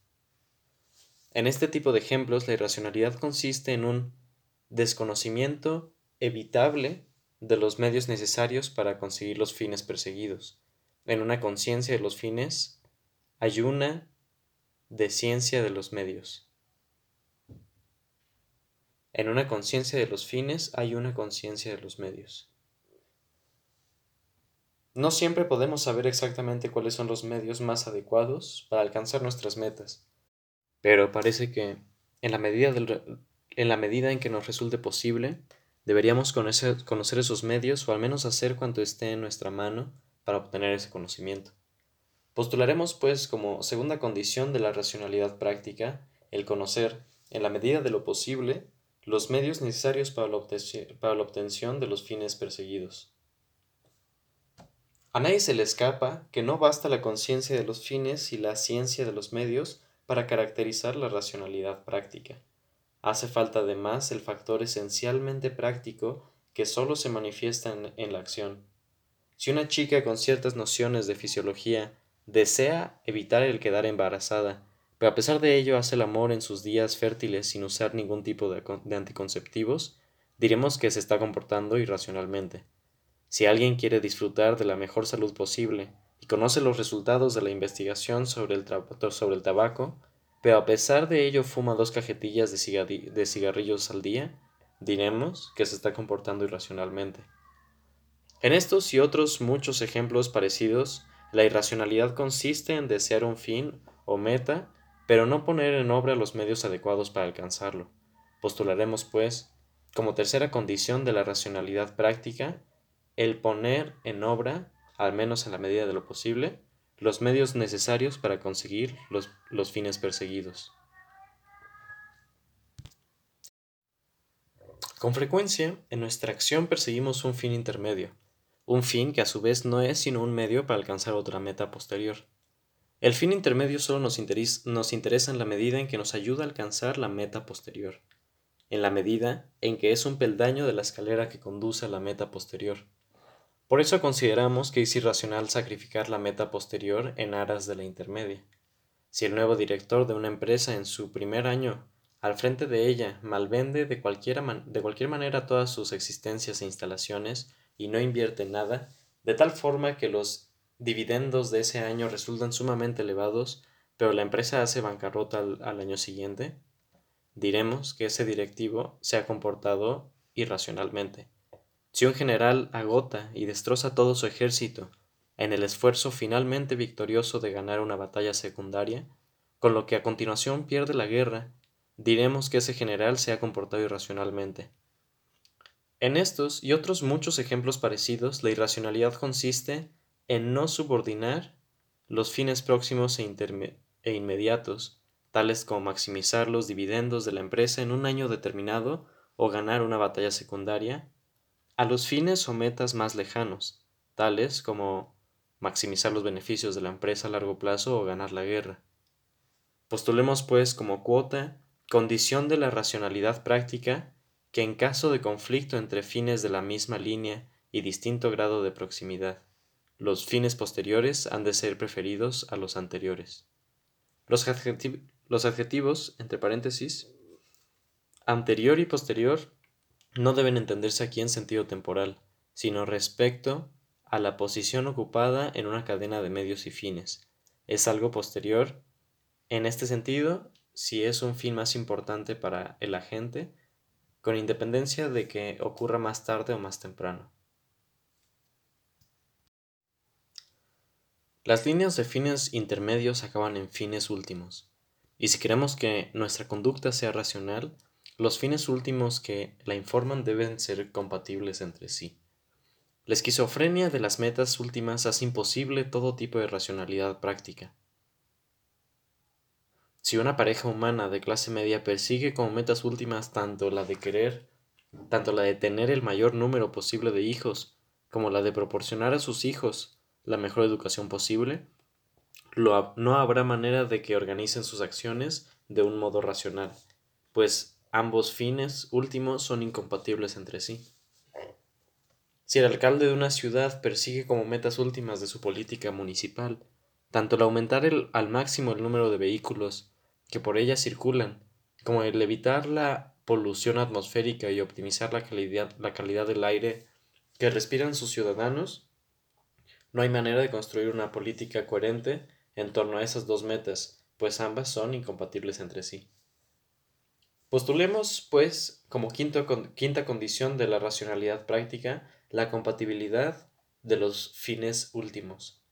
A: En este tipo de ejemplos, la irracionalidad consiste en un desconocimiento evitable de los medios necesarios para conseguir los fines perseguidos. En una conciencia de los fines hay una de de los medios. En una conciencia de los fines hay una conciencia de los medios. No siempre podemos saber exactamente cuáles son los medios más adecuados para alcanzar nuestras metas, pero parece que en la medida, en, que nos resulte posible, deberíamos conocer, conocer esos medios o al menos hacer cuanto esté en nuestra mano para obtener ese conocimiento. Postularemos, pues, como segunda condición de la racionalidad práctica, el conocer, en la medida de lo posible, los medios necesarios para la obtención de los fines perseguidos. A nadie se le escapa que no basta la conciencia de los fines y la ciencia de los medios para caracterizar la racionalidad práctica. Hace falta además el factor esencialmente práctico que solo se manifiesta en, la acción. Si una chica con ciertas nociones de fisiología desea evitar el quedar embarazada, pero a pesar de ello hace el amor en sus días fértiles sin usar ningún tipo de anticonceptivos, diremos que se está comportando irracionalmente. Si alguien quiere disfrutar de la mejor salud posible y conoce los resultados de la investigación sobre el, sobre el tabaco, pero a pesar de ello fuma dos cajetillas de, de cigarrillos al día, diremos que se está comportando irracionalmente. En estos y otros muchos ejemplos parecidos, la irracionalidad consiste en desear un fin o meta, pero no poner en obra los medios adecuados para alcanzarlo. Postularemos, pues, como tercera condición de la racionalidad práctica, el poner en obra, al menos en la medida de lo posible, los medios necesarios para conseguir los, los fines perseguidos. Con frecuencia, en nuestra acción perseguimos un fin intermedio, un fin que a su vez no es sino un medio para alcanzar otra meta posterior. El fin intermedio solo nos, nos, interesa en la medida en que nos ayuda a alcanzar la meta posterior, en la medida en que es un peldaño de la escalera que conduce a la meta posterior. Por eso consideramos que es irracional sacrificar la meta posterior en aras de la intermedia. Si el nuevo director de una empresa en su primer año al frente de ella malvende de, cualquier, de cualquier manera todas sus existencias e instalaciones y no invierte nada, de tal forma que los dividendos de ese año resultan sumamente elevados, pero la empresa hace bancarrota al, al año siguiente, diremos que ese directivo se ha comportado irracionalmente. Si un general agota y destroza todo su ejército en el esfuerzo finalmente victorioso de ganar una batalla secundaria, con lo que a continuación pierde la guerra, diremos que ese general se ha comportado irracionalmente. En estos y otros muchos ejemplos parecidos, la irracionalidad consiste en no subordinar los fines próximos e, e, inmediatos, tales como maximizar los dividendos de la empresa en un año determinado o ganar una batalla secundaria, a los fines o metas más lejanos, tales como maximizar los beneficios de la empresa a largo plazo o ganar la guerra. Postulemos pues como cuota condición de la racionalidad práctica que en caso de conflicto entre fines de la misma línea y distinto grado de proximidad, los fines posteriores han de ser preferidos a los anteriores. Los, adjetivos, entre paréntesis, anterior y posterior, no deben entenderse aquí en sentido temporal, sino respecto a la posición ocupada en una cadena de medios y fines. Es algo posterior. En este sentido, si es un fin más importante para el agente, con independencia de que ocurra más tarde o más temprano. Las líneas de fines intermedios acaban en fines últimos, y si queremos que nuestra conducta sea racional, los fines últimos que la informan deben ser compatibles entre sí. La esquizofrenia de las metas últimas hace imposible todo tipo de racionalidad práctica. Si una pareja humana de clase media persigue como metas últimas tanto la de querer, tanto la de tener el mayor número posible de hijos, como la de proporcionar a sus hijos la mejor educación posible, no habrá manera de que organicen sus acciones de un modo racional, pues ambos fines últimos son incompatibles entre sí. Si el alcalde de una ciudad persigue como metas últimas de su política municipal tanto el aumentar al máximo el número de vehículos que por ella circulan, como el evitar la polución atmosférica y optimizar la calidad, del aire que respiran sus ciudadanos, no hay manera de construir una política coherente en torno a esas dos metas, pues ambas son incompatibles entre sí. Postulemos, pues, como quinta condición de la racionalidad práctica, la compatibilidad de los fines últimos.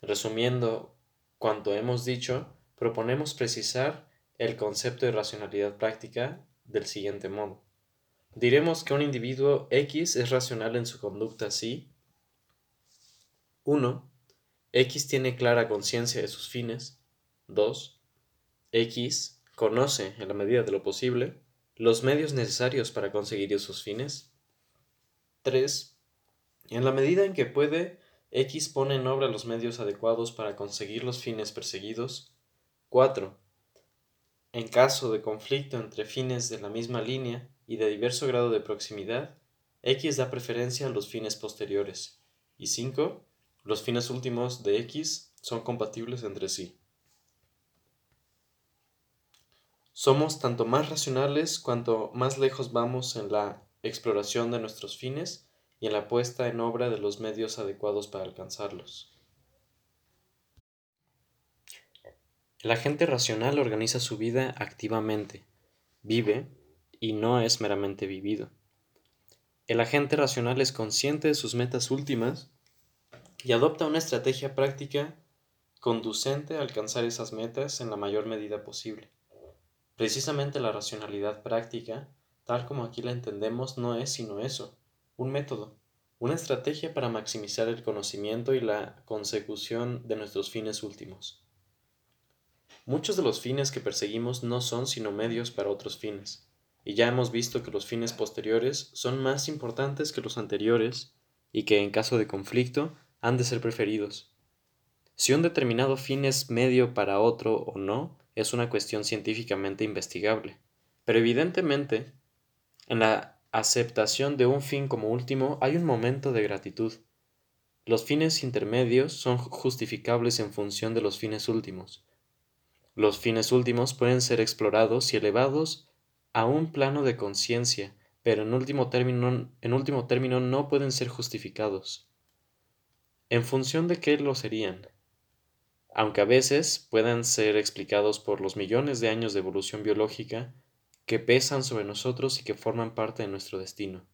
A: Resumiendo cuanto hemos dicho, proponemos precisar el concepto de racionalidad práctica del siguiente modo. Diremos que un individuo X es racional en su conducta si 1. X tiene clara conciencia de sus fines. 2. X conoce, en la medida de lo posible, los medios necesarios para conseguir esos fines. 3. En la medida en que puede, X pone en obra los medios adecuados para conseguir los fines perseguidos. 4. En caso de conflicto entre fines de la misma línea y de diverso grado de proximidad, X da preferencia a los fines posteriores. Y 5. Los fines últimos de X son compatibles entre sí. Somos tanto más racionales cuanto más lejos vamos en la exploración de nuestros fines y en la puesta en obra de los medios adecuados para alcanzarlos. El agente racional organiza su vida activamente, vive y no es meramente vivido. El agente racional es consciente de sus metas últimas y adopta una estrategia práctica conducente a alcanzar esas metas en la mayor medida posible. Precisamente la racionalidad práctica, tal como aquí la entendemos, no es sino eso, un método, una estrategia para maximizar el conocimiento y la consecución de nuestros fines últimos. Muchos de los fines que perseguimos no son sino medios para otros fines, y ya hemos visto que los fines posteriores son más importantes que los anteriores y que en caso de conflicto han de ser preferidos. Si un determinado fin es medio para otro o no, es una cuestión científicamente investigable, pero evidentemente en la aceptación de un fin como último hay un momento de gratitud. Los fines intermedios son justificables en función de los fines últimos, los fines últimos pueden ser explorados y elevados a un plano de conciencia, pero en último, término, en último término no pueden ser justificados. ¿En función de qué lo serían? Aunque a veces puedan ser explicados por los millones de años de evolución biológica que pesan sobre nosotros y que forman parte de nuestro destino.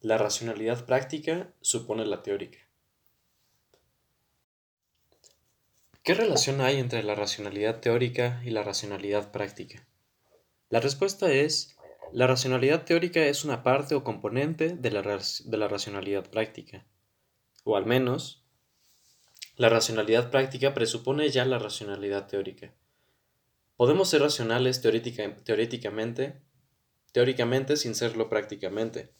A: La racionalidad práctica supone la teórica. ¿Qué relación hay entre la racionalidad teórica y la racionalidad práctica? La respuesta es, la racionalidad teórica es una parte o componente de la, de la racionalidad práctica, o al menos, la racionalidad práctica presupone ya la racionalidad teórica. Podemos ser racionales teóricamente, teóricamente sin serlo prácticamente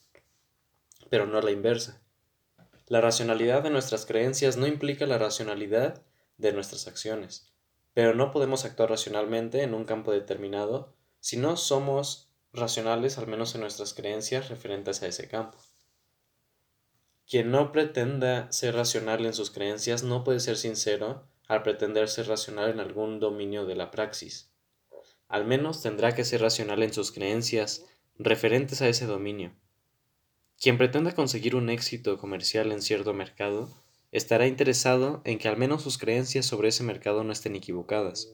A: pero no la inversa. La racionalidad de nuestras creencias no implica la racionalidad de nuestras acciones, pero no podemos actuar racionalmente en un campo determinado si no somos racionales al menos en nuestras creencias referentes a ese campo. Quien no pretenda ser racional en sus creencias no puede ser sincero al pretender ser racional en algún dominio de la praxis. Al menos tendrá que ser racional en sus creencias referentes a ese dominio quien pretenda conseguir un éxito comercial en cierto mercado estará interesado en que al menos sus creencias sobre ese mercado no estén equivocadas,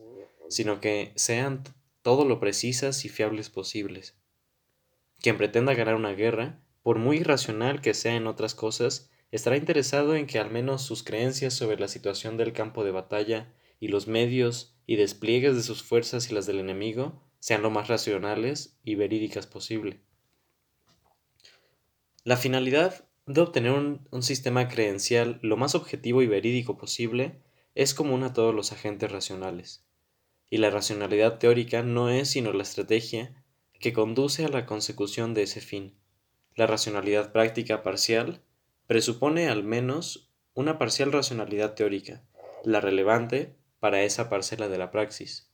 A: sino que sean todo lo precisas y fiables posibles. Quien pretenda ganar una guerra, por muy irracional que sea en otras cosas, estará interesado en que al menos sus creencias sobre la situación del campo de batalla y los medios y despliegues de sus fuerzas y las del enemigo sean lo más racionales y verídicas posible. La finalidad de obtener un, sistema creencial lo más objetivo y verídico posible es común a todos los agentes racionales. Y la racionalidad teórica no es sino la estrategia que conduce a la consecución de ese fin. La racionalidad práctica parcial presupone al menos una parcial racionalidad teórica, la relevante para esa parcela de la praxis.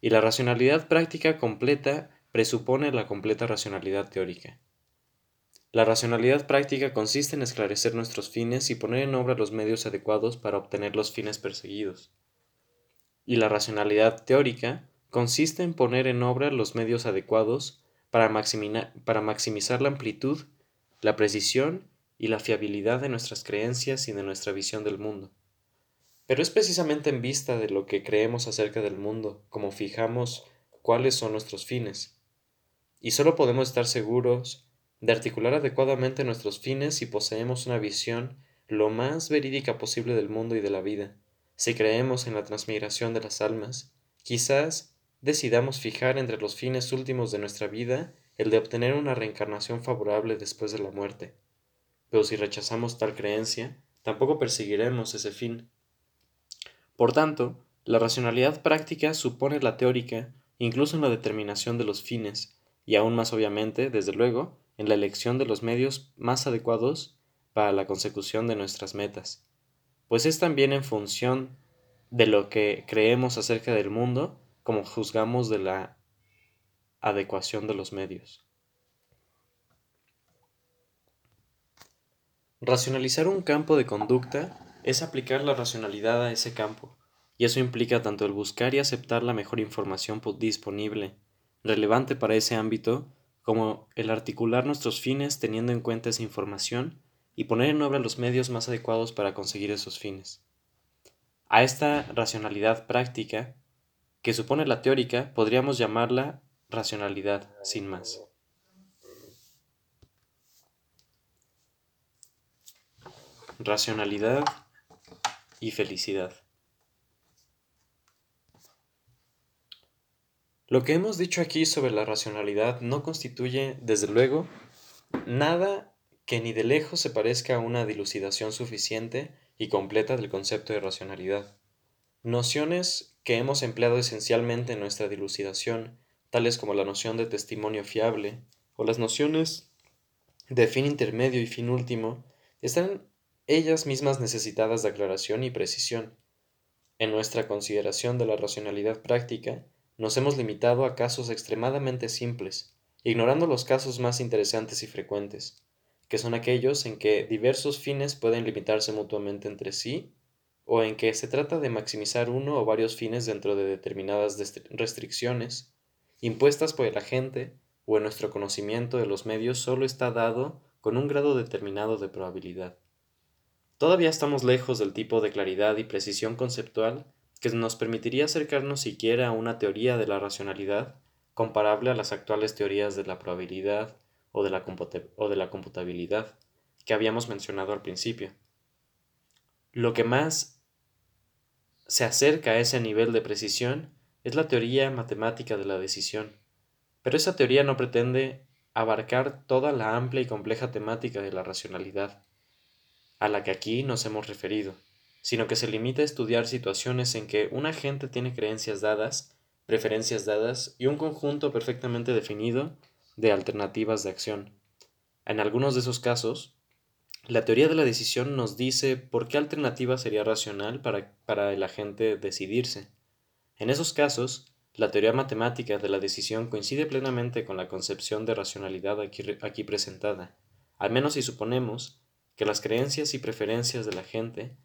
A: Y la racionalidad práctica completa presupone la completa racionalidad teórica. La racionalidad práctica consiste en esclarecer nuestros fines y poner en obra los medios adecuados para obtener los fines perseguidos. Y la racionalidad teórica consiste en poner en obra los medios adecuados para, maximizar la amplitud, la precisión y la fiabilidad de nuestras creencias y de nuestra visión del mundo. Pero es precisamente en vista de lo que creemos acerca del mundo como fijamos cuáles son nuestros fines. Y solo podemos estar seguros de articular adecuadamente nuestros fines si poseemos una visión lo más verídica posible del mundo y de la vida. Si creemos en la transmigración de las almas, quizás decidamos fijar entre los fines últimos de nuestra vida el de obtener una reencarnación favorable después de la muerte. Pero si rechazamos tal creencia, tampoco perseguiremos ese fin. Por tanto, la racionalidad práctica supone la teórica incluso en la determinación de los fines, y aún más obviamente, desde luego, en la elección de los medios más adecuados para la consecución de nuestras metas, pues es también en función de lo que creemos acerca del mundo como juzgamos de la adecuación de los medios. Racionalizar un campo de conducta es aplicar la racionalidad a ese campo, y eso implica tanto el buscar y aceptar la mejor información disponible, relevante para ese ámbito, como el articular nuestros fines teniendo en cuenta esa información y poner en obra los medios más adecuados para conseguir esos fines. A esta racionalidad práctica, que supone la teórica, podríamos llamarla racionalidad, sin más. Racionalidad y felicidad. Lo que hemos dicho aquí sobre la racionalidad no constituye, desde luego, nada que ni de lejos se parezca a una dilucidación suficiente y completa del concepto de racionalidad. Nociones que hemos empleado esencialmente en nuestra dilucidación, tales como la noción de testimonio fiable o las nociones de fin intermedio y fin último, están ellas mismas necesitadas de aclaración y precisión. En nuestra consideración de la racionalidad práctica, nos hemos limitado a casos extremadamente simples, ignorando los casos más interesantes y frecuentes, que son aquellos en que diversos fines pueden limitarse mutuamente entre sí, o en que se trata de maximizar uno o varios fines dentro de determinadas restricciones, impuestas por el agente o en nuestro conocimiento de los medios solo está dado con un grado determinado de probabilidad. Todavía estamos lejos del tipo de claridad y precisión conceptual que nos permitiría acercarnos siquiera a una teoría de la racionalidad comparable a las actuales teorías de la probabilidad o de la, computabilidad que habíamos mencionado al principio. Lo que más se acerca a ese nivel de precisión es la teoría matemática de la decisión, pero esa teoría no pretende abarcar toda la amplia y compleja temática de la racionalidad, a la que aquí nos hemos referido, sino que se limita a estudiar situaciones en que un agente tiene creencias dadas, preferencias dadas y un conjunto perfectamente definido de alternativas de acción. En algunos de esos casos, la teoría de la decisión nos dice por qué alternativa sería racional para, para el agente decidirse. En esos casos, la teoría matemática de la decisión coincide plenamente con la concepción de racionalidad aquí, aquí, presentada, al menos si suponemos que las creencias y preferencias de la gente,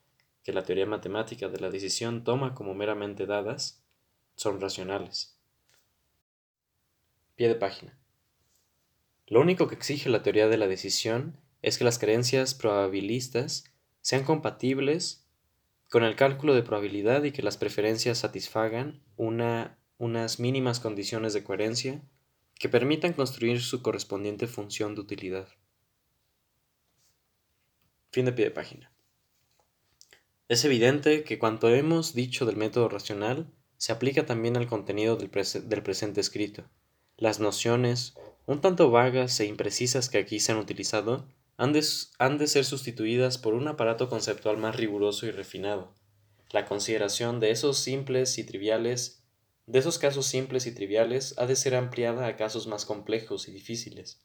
A: que la teoría matemática de la decisión toma como meramente dadas, son racionales. Pie de página. Lo único que exige la teoría de la decisión es que las creencias probabilistas sean compatibles con el cálculo de probabilidad y que las preferencias satisfagan una unas mínimas condiciones de coherencia que permitan construir su correspondiente función de utilidad. Fin de pie de página. Es evidente que cuanto hemos dicho del método racional se aplica también al contenido del, del, presente escrito. Las nociones, un tanto vagas e imprecisas que aquí se han utilizado, han de, han de ser sustituidas por un aparato conceptual más riguroso y refinado. La consideración de esos simples y triviales de esos casos simples y triviales ha de ser ampliada a casos más complejos y difíciles.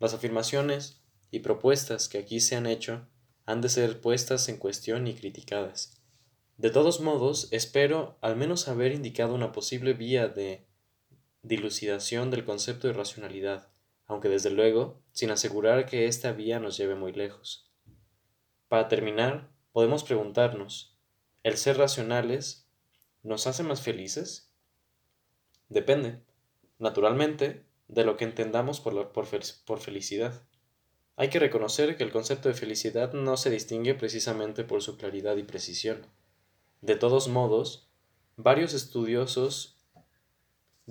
A: Las afirmaciones y propuestas que aquí se han hecho han de ser puestas en cuestión y criticadas. De todos modos, espero al menos haber indicado una posible vía de dilucidación del concepto de racionalidad, aunque desde luego sin asegurar que esta vía nos lleve muy lejos. Para terminar, podemos preguntarnos, ¿el ser racionales nos hace más felices? Depende, naturalmente, de lo que entendamos por, por, felicidad. Hay que reconocer que el concepto de felicidad no se distingue precisamente por su claridad y precisión. De todos modos, varios estudiosos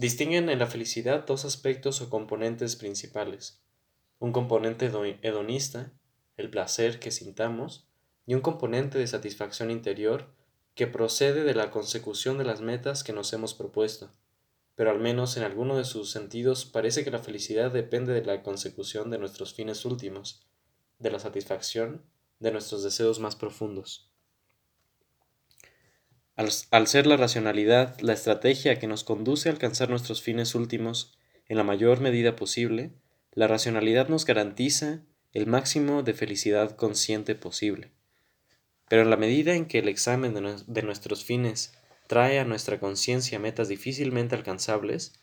A: distinguen en la felicidad dos aspectos o componentes principales. Un componente hedonista, el placer que sintamos, y un componente de satisfacción interior que procede de la consecución de las metas que nos hemos propuesto pero al menos en alguno de sus sentidos parece que la felicidad depende de la consecución de nuestros fines últimos, de la satisfacción de nuestros deseos más profundos. Al, ser la racionalidad la estrategia que nos conduce a alcanzar nuestros fines últimos en la mayor medida posible, la racionalidad nos garantiza el máximo de felicidad consciente posible. Pero en la medida en que el examen de nuestros fines trae a nuestra conciencia metas difícilmente alcanzables,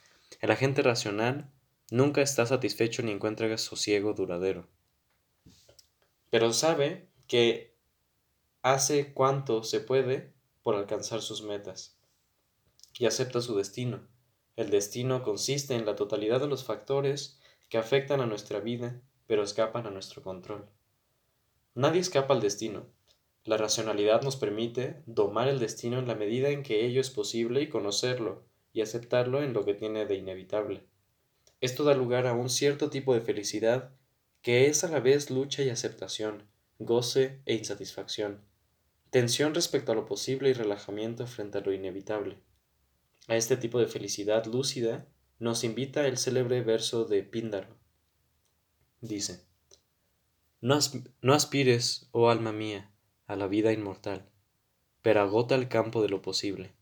A: el agente racional nunca está satisfecho ni encuentra sosiego duradero. Pero sabe que hace cuanto se puede por alcanzar sus metas y acepta su destino. El destino consiste en la totalidad de los factores que afectan a nuestra vida, pero escapan a nuestro control. Nadie escapa al destino, la racionalidad nos permite domar el destino en la medida en que ello es posible y conocerlo y aceptarlo en lo que tiene de inevitable. Esto da lugar a un cierto tipo de felicidad que es a la vez lucha y aceptación, goce e insatisfacción, tensión respecto a lo posible y relajamiento frente a lo inevitable. A este tipo de felicidad lúcida nos invita el célebre verso de Píndaro. Dice, no, no aspires, oh alma mía, a la vida inmortal, pero agota el campo de lo posible.